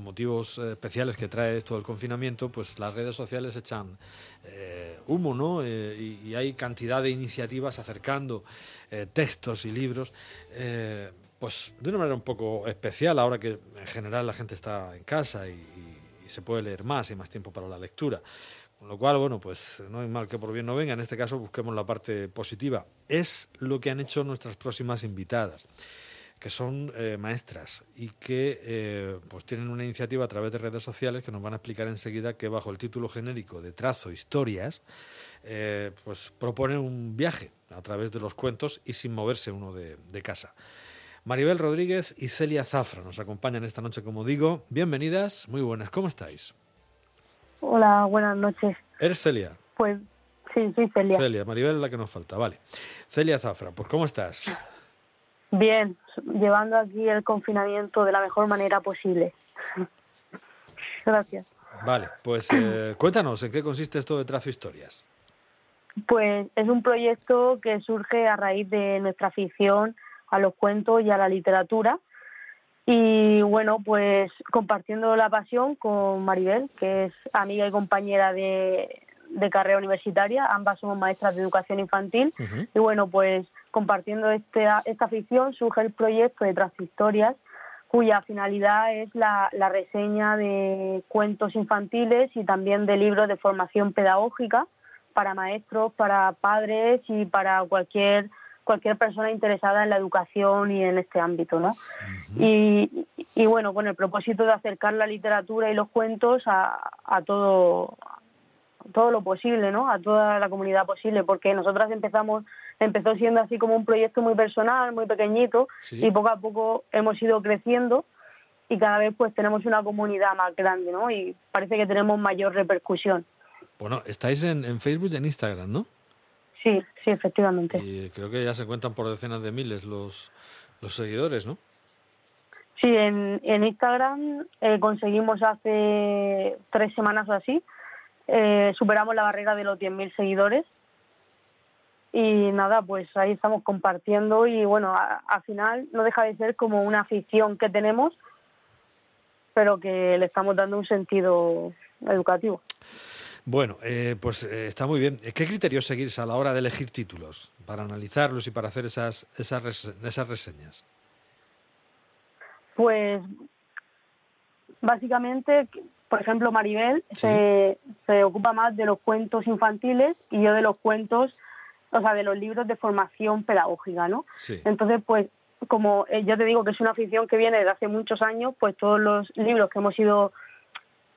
motivos eh, especiales que trae esto del confinamiento, pues las redes sociales echan eh, humo, ¿no? Y, y, hay cantidad de iniciativas acercando textos y libros, pues de una manera un poco especial, ahora que en general la gente está en casa y, y se puede leer más, hay más tiempo para la lectura. Con lo cual, bueno, pues no hay mal que por bien no venga. En este caso busquemos la parte positiva. Es lo que han hecho nuestras próximas invitadas que son eh, maestras y que eh, pues tienen una iniciativa a través de redes sociales que nos van a explicar enseguida que bajo el título genérico de Trazo Historias, eh, pues proponen un viaje a través de los cuentos y sin moverse uno de, de casa. Maribel Rodríguez y Celia Zafra nos acompañan esta noche, como digo. Bienvenidas, muy buenas, ¿cómo estáis? Hola, buenas noches. ¿Eres Celia? Pues sí, soy Celia. Celia, Maribel es la que nos falta, vale. Celia Zafra, pues ¿cómo estás? Bien, llevando aquí el confinamiento de la mejor manera posible. Gracias. Vale, pues eh, cuéntanos, ¿en qué consiste esto de Trazo Historias? Pues es un proyecto que surge a raíz de nuestra afición a los cuentos y a la literatura. Y bueno, pues compartiendo la pasión con Maribel, que es amiga y compañera de, de carrera universitaria, ambas somos maestras de educación infantil. Y bueno, pues compartiendo este, esta afición surge el proyecto de Transhistorias, cuya finalidad es la, la, reseña de cuentos infantiles y también de libros de formación pedagógica para maestros, para padres y para cualquier cualquier persona interesada en la educación y en este ámbito, ¿no? y, y, bueno, con el propósito de acercar la literatura y los cuentos a, a todo todo lo posible, ¿no? A toda la comunidad posible, porque nosotras empezamos empezó siendo así como un proyecto muy personal, muy pequeñito, y poco a poco hemos ido creciendo y cada vez pues tenemos una comunidad más grande, ¿no? Y parece que tenemos mayor repercusión. Bueno, estáis en, en Facebook y en Instagram, ¿no? Sí, sí, efectivamente. Y creo que ya se cuentan por decenas de miles los, los seguidores, ¿no? Sí, en, en Instagram eh, conseguimos hace tres semanas o así, eh, superamos la barrera de los 10.000 seguidores y nada, pues ahí estamos compartiendo y bueno, al final no deja de ser como una afición que tenemos, pero que le estamos dando un sentido educativo. Bueno, eh, pues eh, está muy bien. ¿Qué criterios seguís a la hora de elegir títulos para analizarlos y para hacer esas, esas, esas reseñas? Pues básicamente, por ejemplo, Maribel se, se ocupa más de los cuentos infantiles y yo de los cuentos o sea, de los libros de formación pedagógica, ¿no? Sí. Entonces, pues, como eh, yo te digo que es una afición que viene desde hace muchos años, pues todos los libros que hemos ido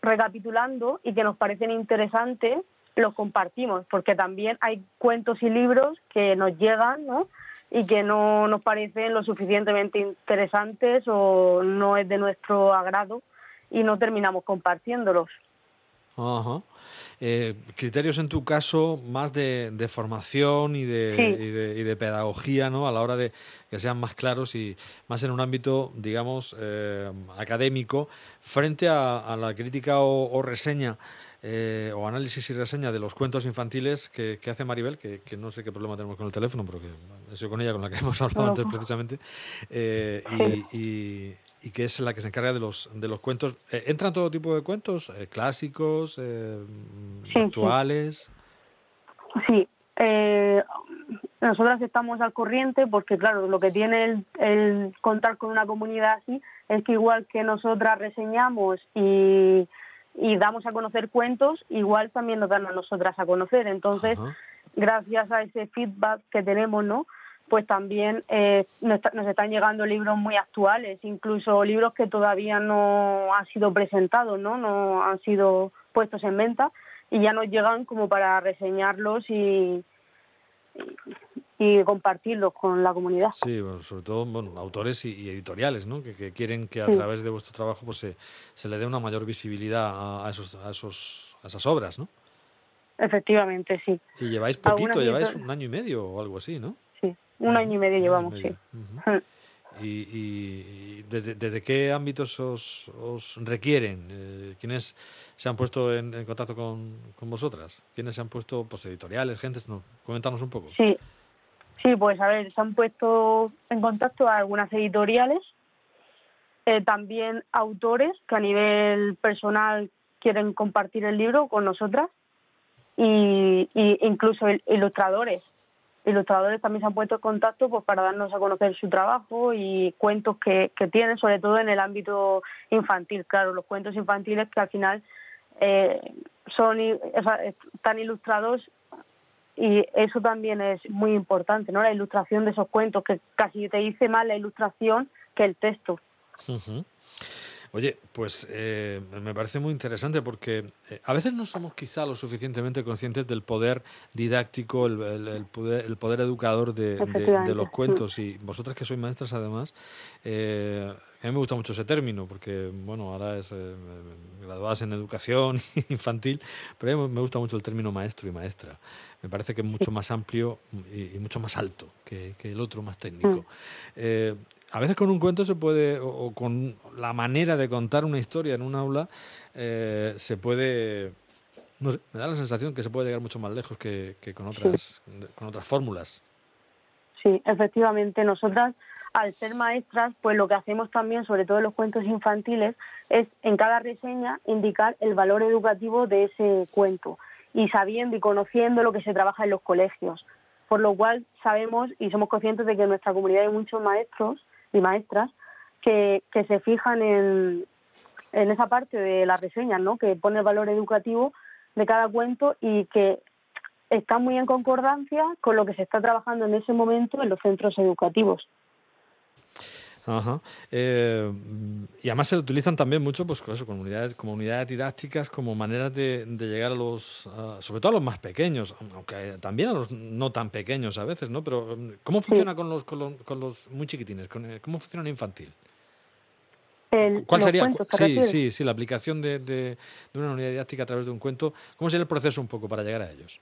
recapitulando y que nos parecen interesantes, los compartimos, porque también hay cuentos y libros que nos llegan, ¿no? Y que no nos parecen lo suficientemente interesantes o no es de nuestro agrado y no terminamos compartiéndolos. Ajá. Eh, criterios en tu caso más de, de formación y de, y de, y, de, pedagogía, ¿no? A la hora de que sean más claros y más en un ámbito, digamos, eh, académico, frente a, a la crítica o, o reseña eh, o análisis y reseña de los cuentos infantiles que, que hace Maribel, que, que, no sé qué problema tenemos con el teléfono, pero que he sido con ella con la que hemos hablado antes precisamente, eh, y, y, y que es la que se encarga de los, de los cuentos. Eh, ¿Entran todo tipo de cuentos? Eh, ¿Clásicos? Eh, sí, ¿Actuales? Sí. Eh, nosotras estamos al corriente porque, claro, lo que tiene el, el, contar con una comunidad así es que igual que nosotras reseñamos y, y damos a conocer cuentos, igual también nos dan a nosotras a conocer. Entonces, Ajá. gracias a ese feedback que tenemos, ¿no? Pues también eh, nos, nos, están llegando libros muy actuales, incluso libros que todavía no han sido presentados, ¿no? No han sido puestos en venta y ya nos llegan como para reseñarlos y, y, compartirlos con la comunidad. Sí, bueno, sobre todo bueno, autores y, y editoriales, ¿no? Que, que, quieren que a sí. través de vuestro trabajo pues se, se, le dé una mayor visibilidad a, a, esos, a, esos, a esas obras, ¿no? Efectivamente, sí. Y lleváis poquito, lleváis un año y medio o algo así, ¿no? Un año y medio llevamos, medio. sí. Uh -huh. ¿Y, y desde, desde, qué ámbitos os, os requieren? Eh, ¿Quiénes se han puesto en, en contacto con, con, vosotras? ¿Quiénes se han puesto, pues editoriales, gentes? No, coméntanos un poco. Sí, sí, pues a ver, se han puesto en contacto a algunas editoriales eh, también autores que a nivel personal quieren compartir el libro con nosotras y, incluso ilustradores. Ilustradores también se han puesto en contacto pues, para darnos a conocer su trabajo y cuentos que, que tienen, sobre todo en el ámbito infantil. Claro, los cuentos infantiles que al final eh, son están ilustrados y eso también es muy importante, ¿no? La ilustración de esos cuentos, que casi te dice más la ilustración que el texto. Oye, pues eh, me parece muy interesante porque eh, a veces no somos quizá lo suficientemente conscientes del poder didáctico, el, poder, educador de, los cuentos. Y vosotras que sois maestras además, eh, a mí me gusta mucho ese término porque, bueno, ahora es graduadas en educación infantil, pero a mí me gusta mucho el término maestro y maestra. Me parece que es mucho más amplio y, mucho más alto que, el otro, más técnico. A veces con un cuento se puede, o, con la manera de contar una historia en un aula, eh, se puede, no sé, me da la sensación que se puede llegar mucho más lejos que, con otras, con otras fórmulas. Sí, efectivamente, nosotras al ser maestras, pues lo que hacemos también, sobre todo en los cuentos infantiles, es en cada reseña indicar el valor educativo de ese cuento y sabiendo y conociendo lo que se trabaja en los colegios. Por lo cual sabemos y somos conscientes de que en nuestra comunidad hay muchos maestros y maestras que, que se fijan en, en esa parte de las reseñas, ¿no? que pone el valor educativo de cada cuento y que está muy en concordancia con lo que se está trabajando en ese momento en los centros educativos. Ajá. Eh, y además se utilizan también mucho, pues, eso, comunidades, comunidades didácticas como maneras de, llegar a los, sobre todo a los más pequeños, aunque también a los no tan pequeños a veces, ¿no? Pero ¿cómo funciona con, los, con, los, muy chiquitines? Eh, ¿Cómo funciona en infantil? ¿Cuál sería? Sí, sí, sí, la aplicación de, de, una unidad didáctica a través de un cuento. ¿Cómo sería el proceso un poco para llegar a ellos?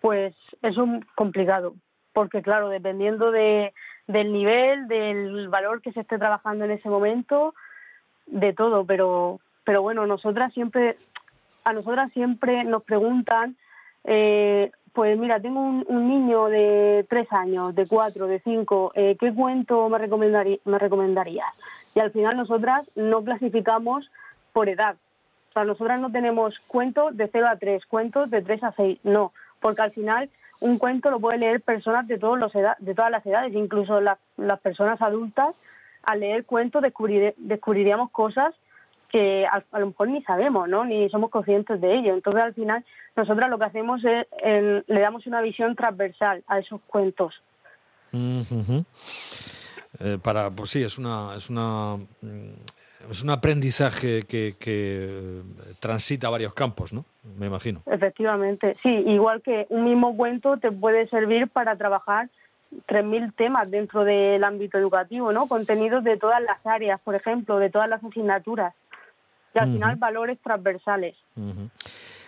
Pues es un complicado, porque claro, dependiendo de, del nivel, del valor que se esté trabajando en ese momento, de todo, pero, pero bueno, nosotras siempre, a nosotras siempre nos preguntan, eh, pues mira, tengo un, niño de tres años, de cuatro, de cinco, eh, ¿qué cuento me, recomendaría, me? Y al final nosotras no clasificamos por edad. O sea, nosotras no tenemos cuentos de 0 a 3, cuentos de 3 a 6, no, porque al final un cuento lo puede leer personas de, todos los de todas las edades, incluso las personas adultas. Al leer cuentos descubriríamos cosas que a, lo mejor ni sabemos, ¿no? Ni somos conscientes de ello. Entonces, al final, nosotros lo que hacemos es le damos una visión transversal a esos cuentos. Eh, para, pues sí, es una, es una mm, es un aprendizaje que, que transita varios campos, ¿no? Me imagino. Efectivamente, sí, igual que un mismo cuento te puede servir para trabajar 3.000 temas dentro del ámbito educativo, ¿no? Contenidos de todas las áreas, por ejemplo, de todas las asignaturas. Y al final valores transversales.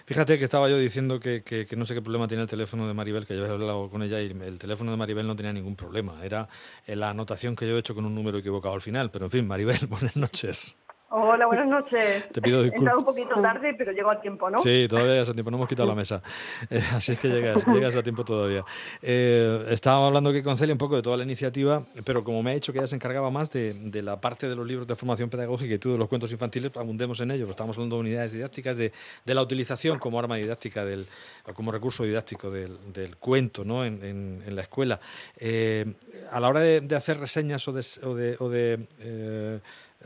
Fíjate que estaba yo diciendo que, que, no sé qué problema tiene el teléfono de Maribel, que yo he hablado con ella y el teléfono de Maribel no tenía ningún problema. Era la anotación que yo he hecho con un número equivocado al final. Pero en fin, Maribel, buenas noches. Hola, buenas noches. Te pido disculpas. He entrado un poquito tarde, pero llego a tiempo, ¿no? Sí, todavía llegas a tiempo, no hemos quitado la mesa. Eh, así es que llegas, llegas a tiempo todavía. Eh, estábamos hablando aquí con Celia un poco de toda la iniciativa, pero como me ha dicho que ella se encargaba más de, de la parte de los libros de formación pedagógica y tú de los cuentos infantiles, abundemos en ello. Estamos hablando de unidades didácticas, de, de, la utilización como arma didáctica, del, como recurso didáctico del, del cuento ¿no? en, en, la escuela. Eh, a la hora de, de, hacer reseñas o de, o de, o de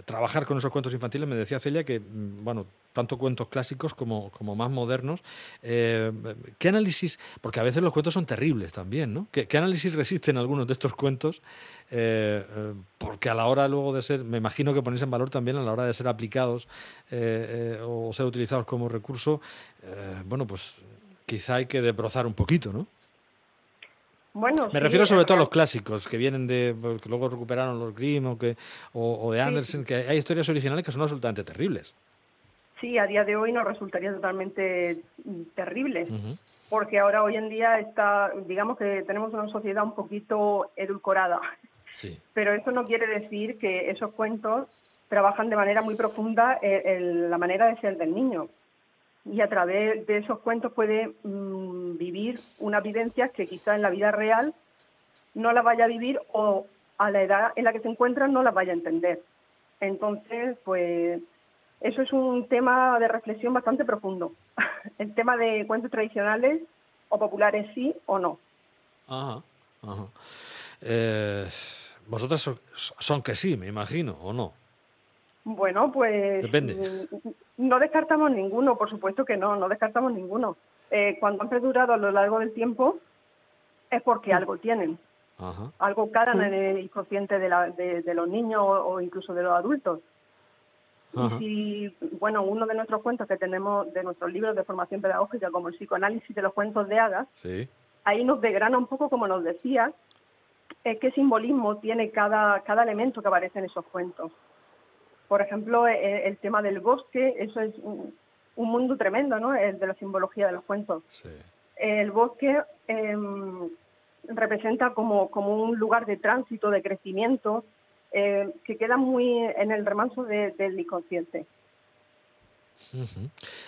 trabajar con esos cuentos infantiles, me decía Celia que, mm, bueno, tanto cuentos clásicos como, como más modernos, eh, ¿qué análisis, porque a veces los cuentos son terribles también, ¿no? ¿Qué, análisis resisten algunos de estos cuentos? Eh, eh, porque a la hora luego de ser, me imagino que ponéis en valor también a la hora de ser aplicados o ser utilizados como recurso, bueno, pues quizá hay que debrozar un poquito, ¿no? Me refiero sobre todo a los clásicos que vienen de. que luego recuperaron los Grimm o, que, o, de Andersen, que hay historias originales que son absolutamente terribles. Sí, a día de hoy nos resultaría totalmente terrible. Porque ahora, hoy en día, está, digamos que tenemos una sociedad un poquito edulcorada. Sí. Pero eso no quiere decir que esos cuentos trabajan de manera muy profunda en la manera de ser del niño y a través de esos cuentos puede mm, vivir una vivencia que quizá en la vida real no la vaya a vivir o a la edad en la que se encuentra no la vaya a entender. Entonces, pues eso es un tema de reflexión bastante profundo. El tema de cuentos tradicionales o populares sí o no. Ajá, eh, vosotras son, que sí, me imagino, ¿o no? Bueno, pues... Depende. Mm, no descartamos ninguno, por supuesto que no, no descartamos ninguno. Eh, cuando han perdurado a lo largo del tiempo es porque algo tienen. Algo caran en el inconsciente de, de, los niños o incluso de los adultos. Y bueno, uno de nuestros cuentos que tenemos de nuestros libros de formación pedagógica, como el psicoanálisis de los cuentos de hadas, ahí nos degrana un poco, como nos decía, eh, qué simbolismo tiene cada, cada elemento que aparece en esos cuentos. Por ejemplo, eh, eh, el, tema del bosque, eso es un, mundo tremendo, ¿no? El de la simbología de los cuentos. El bosque em, representa como, como un lugar de tránsito, de crecimiento, eh, que queda muy en el remanso del inconsciente.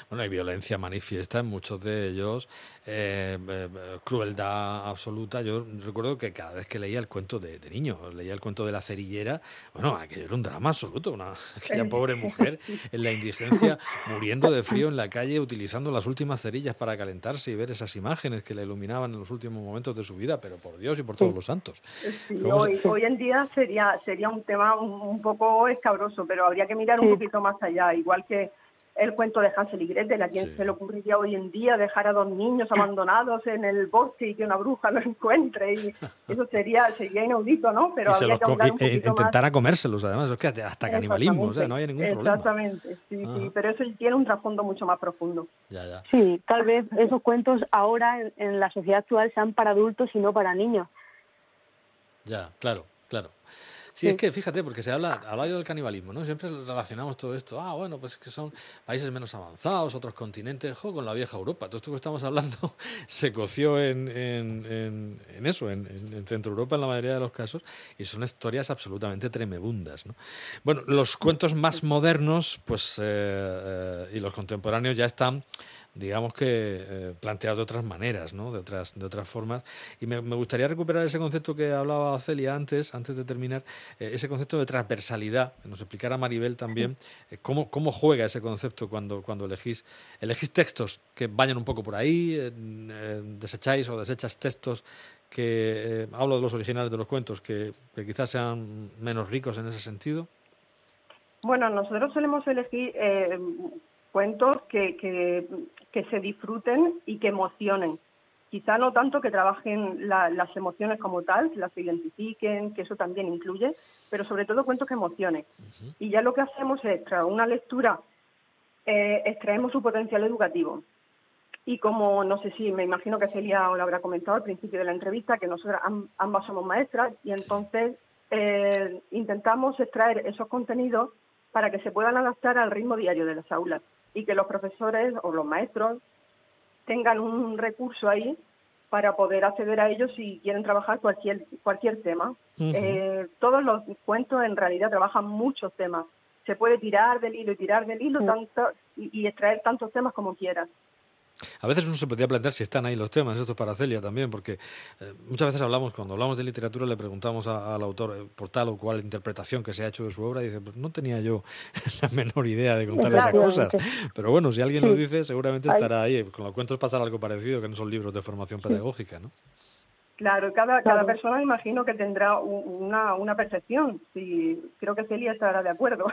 Bueno, hay violencia manifiesta en muchos de ellos, eh, eh, crueldad absoluta. Yo recuerdo que cada vez que leía el cuento de, niño, leía el cuento de la cerillera, bueno, aquello era un drama absoluto, una, aquella pobre mujer en la indigencia, muriendo de frío en la calle, utilizando las últimas cerillas para calentarse y ver esas imágenes que le iluminaban en los últimos momentos de su vida, pero por Dios y por todos los santos. hoy, en día sería, sería un tema un, poco escabroso, pero habría que mirar un poquito más allá, igual que el cuento de Hansel y Gretel, a quien se le ocurriría hoy en día dejar a dos niños abandonados en el bosque y que una bruja los encuentre y eso sería sería inaudito, ¿no? Pero habría que hablar un e intentar comérselos, además, es que hasta canibalismo, o sea, no hay ningún problema. Exactamente, sí, sí, pero eso tiene un trasfondo mucho más profundo. Ya, ya. Sí, tal vez esos cuentos ahora en la sociedad actual sean para adultos y no para niños. Ya, claro, claro. Sí, es que fíjate, porque se habla, habla yo del canibalismo, ¿no? Siempre relacionamos todo esto. Ah, bueno, pues es que son países menos avanzados, otros continentes, jo, con la vieja Europa. Todo esto que estamos hablando se coció en, en, en, eso, en, Centro Europa en la mayoría de los casos, y son historias absolutamente tremebundas, ¿no? Bueno, los cuentos más modernos, pues, eh, eh, y los contemporáneos ya están digamos que eh, planteado de otras maneras, ¿no? de, otras, de otras formas. Y me, gustaría recuperar ese concepto que hablaba Celia antes, antes de terminar, eh, ese concepto de transversalidad, que nos explicara Maribel también, eh, cómo, cómo juega ese concepto cuando, cuando elegís, elegís textos que vayan un poco por ahí, desecháis o desechas textos que, hablo de los originales de los cuentos, que, que quizás sean menos ricos en ese sentido. Bueno, nosotros solemos elegir cuentos que, que, se disfruten y que emocionen. Quizá no tanto que trabajen las emociones como tal, que las identifiquen, que eso también incluye, pero sobre todo cuentos que emocionen. Y ya lo que hacemos es, tras una lectura, eh, extraemos su potencial educativo. Y como, no sé si, me imagino que Celia lo habrá comentado al principio de la entrevista, que nosotras ambas somos maestras, y entonces eh, intentamos extraer esos contenidos para que se puedan adaptar al ritmo diario de las aulas y que los profesores o los maestros tengan un recurso ahí para poder acceder a ellos si quieren trabajar cualquier cualquier tema. Eh, todos los cuentos en realidad trabajan muchos temas. Se puede tirar del hilo y tirar del hilo tanto y, y extraer tantos temas como quieras. A veces uno se podría plantear si están ahí los temas, esto es para Celia también, porque eh, muchas veces hablamos, cuando hablamos de literatura, le preguntamos al autor eh, por tal o cual interpretación que se ha hecho de su obra, y dice, pues no tenía yo la menor idea de contar esas cosas. Pero bueno, si alguien lo dice, seguramente estará ahí. Con los cuentos pasa algo parecido, que no son libros de formación pedagógica, ¿no? Claro, cada, cada persona imagino que tendrá una, una percepción. Sí, creo que Celia estará de acuerdo.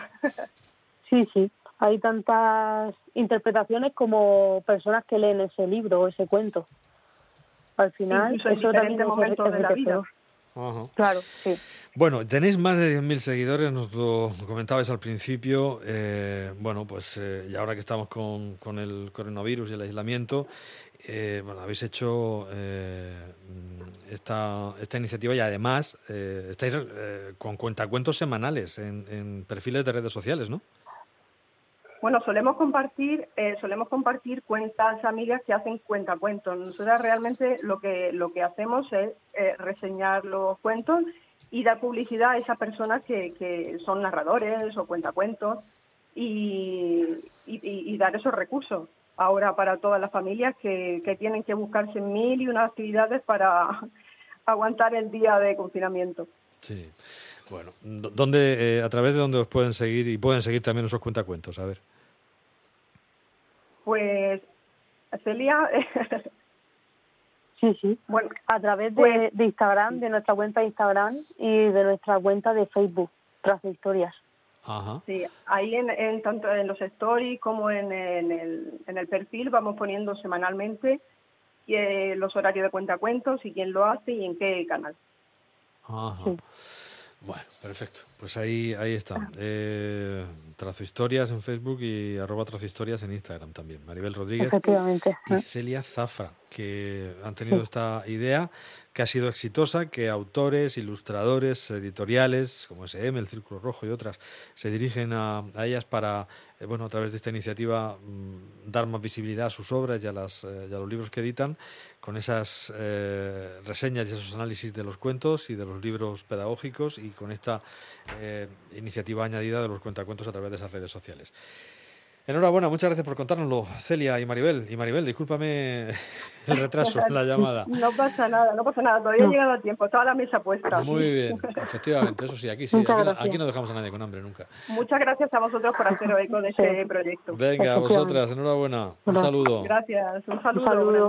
Sí, sí hay tantas interpretaciones como personas que leen ese libro o ese cuento. Al final, eso también de la vida. Claro, sí. Bueno, tenéis más de 10.000 seguidores, nos lo comentabais al principio. Eh, bueno, pues eh, y ahora que estamos con, con, el coronavirus y el aislamiento, eh, bueno, habéis hecho esta, esta iniciativa y además estáis con cuentacuentos semanales en, en perfiles de redes sociales, ¿no? Bueno, solemos compartir, eh, solemos compartir cuentas amigas que hacen cuentacuentos. Nosotros realmente lo que lo que hacemos es eh, reseñar los cuentos y dar publicidad a esas personas que, que son narradores o cuentacuentos y, y, dar esos recursos ahora para todas las familias que, que tienen que buscarse mil y unas actividades para aguantar el día de confinamiento. Sí. Bueno, ¿dónde, eh, a través de dónde os pueden seguir y pueden seguir también esos cuentacuentos? A ver. Pues, Celia. sí, sí. Bueno, a través de, pues de, Instagram, de nuestra cuenta de Instagram y de nuestra cuenta de Facebook, Tras Historias. Ajá. Sí, ahí en, tanto en los stories como en, el, en el perfil vamos poniendo semanalmente eh, los horarios de cuentacuentos y quién lo hace y en qué canal. Ajá. Bueno, perfecto. Pues ahí, ahí está. Ah. Eh, trazo historias en Facebook y arroba trazo historias en Instagram también. Maribel Rodríguez y Celia Zafra, que han tenido esta idea que ha sido exitosa, que autores, ilustradores, editoriales como SM, El Círculo Rojo y otras se dirigen a, ellas para, eh, bueno, a través de esta iniciativa mm, dar más visibilidad a sus obras y a, las, eh, y a los libros que editan, con esas eh, reseñas y esos análisis de los cuentos y de los libros pedagógicos y con esta iniciativa añadida de los cuentacuentos a través de esas redes sociales. Enhorabuena, muchas gracias por contárnoslo, Celia y Maribel. Y Maribel, discúlpame el retraso en la llamada. No pasa nada, no pasa nada, todavía ha llegado a tiempo, estaba la mesa puesta. Muy bien, efectivamente, eso sí, aquí sí, aquí, no dejamos a nadie con hambre nunca. Muchas gracias a vosotros por hacer eco de este proyecto. Venga, a vosotras, enhorabuena, un saludo. Gracias, un saludo.